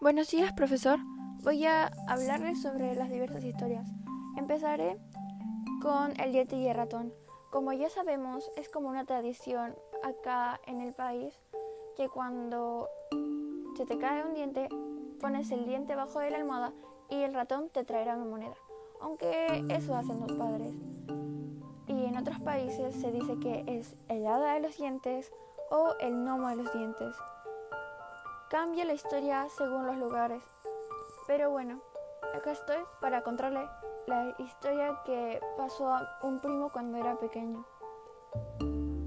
Buenos días, profesor. Voy a hablarles sobre las diversas historias. Empezaré con el diente y el ratón. Como ya sabemos, es como una tradición acá en el país que cuando se te cae un diente, pones el diente bajo de la almohada y el ratón te traerá una moneda. Aunque eso hacen los padres. Y en otros países se dice que es el hada de los dientes o el gnomo de los dientes. Cambia la historia según los lugares. Pero bueno, acá estoy para contarle la historia que pasó a un primo cuando era pequeño.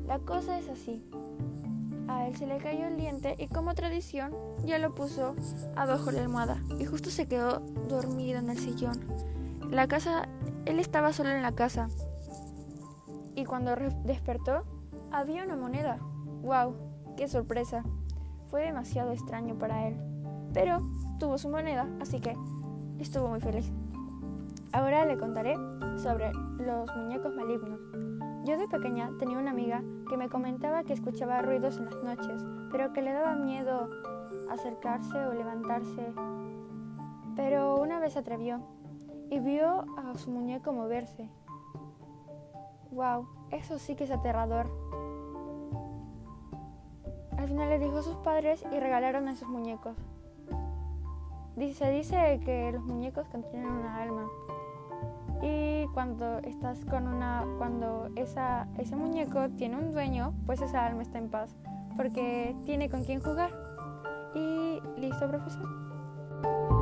La cosa es así. A él se le cayó el diente y como tradición ya lo puso abajo la almohada y justo se quedó dormido en el sillón. La casa, él estaba solo en la casa y cuando despertó había una moneda. ¡Wow! ¡Qué sorpresa! Fue demasiado extraño para él, pero tuvo su moneda, así que estuvo muy feliz. Ahora le contaré sobre los muñecos malignos. Yo de pequeña tenía una amiga que me comentaba que escuchaba ruidos en las noches, pero que le daba miedo acercarse o levantarse. Pero una vez se atrevió y vio a su muñeco moverse. ¡Wow! Eso sí que es aterrador. Al final le dijo a sus padres y regalaron esos muñecos. Se dice que los muñecos contienen una alma. Y cuando estás con una. cuando esa, ese muñeco tiene un dueño, pues esa alma está en paz. Porque tiene con quién jugar. Y listo, profesor.